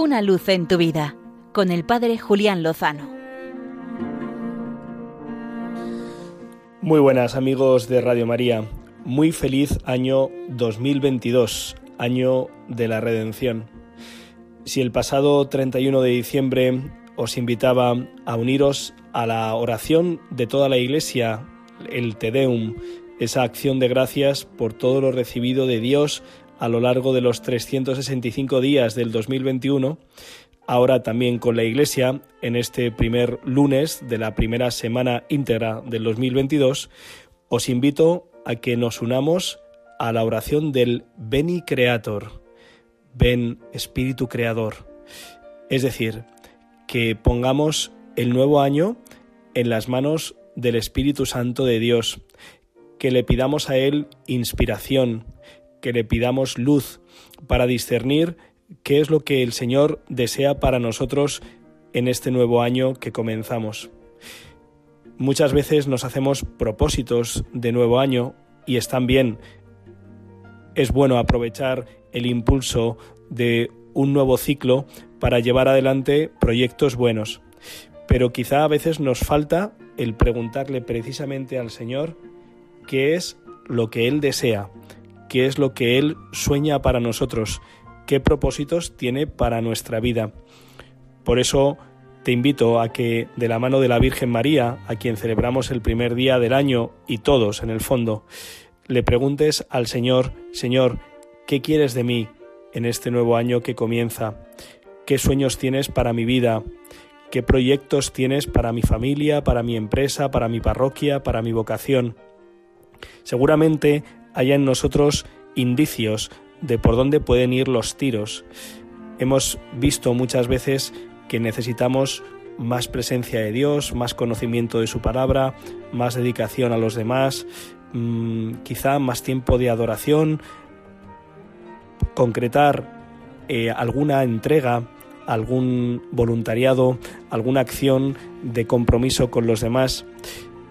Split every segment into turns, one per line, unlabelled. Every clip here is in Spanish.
Una luz en tu vida con el Padre Julián Lozano.
Muy buenas amigos de Radio María. Muy feliz año 2022, año de la redención. Si el pasado 31 de diciembre os invitaba a uniros a la oración de toda la Iglesia, el Te Deum, esa acción de gracias por todo lo recibido de Dios a lo largo de los 365 días del 2021, ahora también con la Iglesia, en este primer lunes de la primera semana íntegra del 2022, os invito a que nos unamos a la oración del Beni Creator, Ven Espíritu Creador. Es decir, que pongamos el nuevo año en las manos del Espíritu Santo de Dios, que le pidamos a Él inspiración, que le pidamos luz para discernir qué es lo que el Señor desea para nosotros en este nuevo año que comenzamos. Muchas veces nos hacemos propósitos de nuevo año y están bien. Es bueno aprovechar el impulso de un nuevo ciclo para llevar adelante proyectos buenos. Pero quizá a veces nos falta el preguntarle precisamente al Señor qué es lo que Él desea, qué es lo que Él sueña para nosotros, qué propósitos tiene para nuestra vida. Por eso te invito a que de la mano de la Virgen María, a quien celebramos el primer día del año y todos en el fondo, le preguntes al Señor, Señor, ¿qué quieres de mí en este nuevo año que comienza? ¿Qué sueños tienes para mi vida? ¿Qué proyectos tienes para mi familia, para mi empresa, para mi parroquia, para mi vocación? Seguramente haya en nosotros indicios de por dónde pueden ir los tiros. Hemos visto muchas veces que necesitamos más presencia de Dios, más conocimiento de su palabra, más dedicación a los demás, mm, quizá más tiempo de adoración, concretar eh, alguna entrega, algún voluntariado, alguna acción de compromiso con los demás.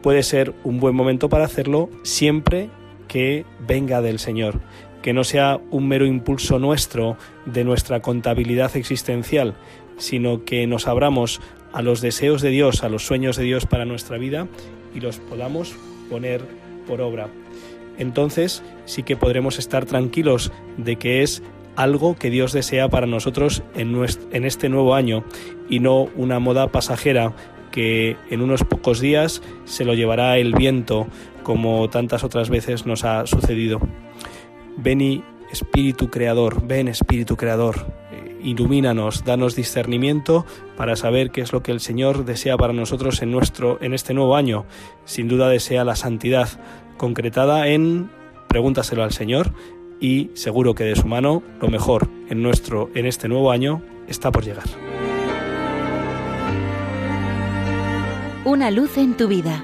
Puede ser un buen momento para hacerlo siempre que venga del Señor, que no sea un mero impulso nuestro de nuestra contabilidad existencial, sino que nos abramos a los deseos de Dios, a los sueños de Dios para nuestra vida y los podamos poner por obra. Entonces sí que podremos estar tranquilos de que es algo que Dios desea para nosotros en, este nuevo año y no una moda pasajera que en unos pocos días se lo llevará el viento como tantas otras veces nos ha sucedido. Ven Espíritu Creador, ven Espíritu Creador, eh, ilumínanos, danos discernimiento para saber qué es lo que el Señor desea para nosotros en nuestro en este nuevo año. Sin duda desea la santidad concretada en pregúntaselo al Señor y seguro que de su mano lo mejor en nuestro en este nuevo año está por llegar.
Una luz en tu vida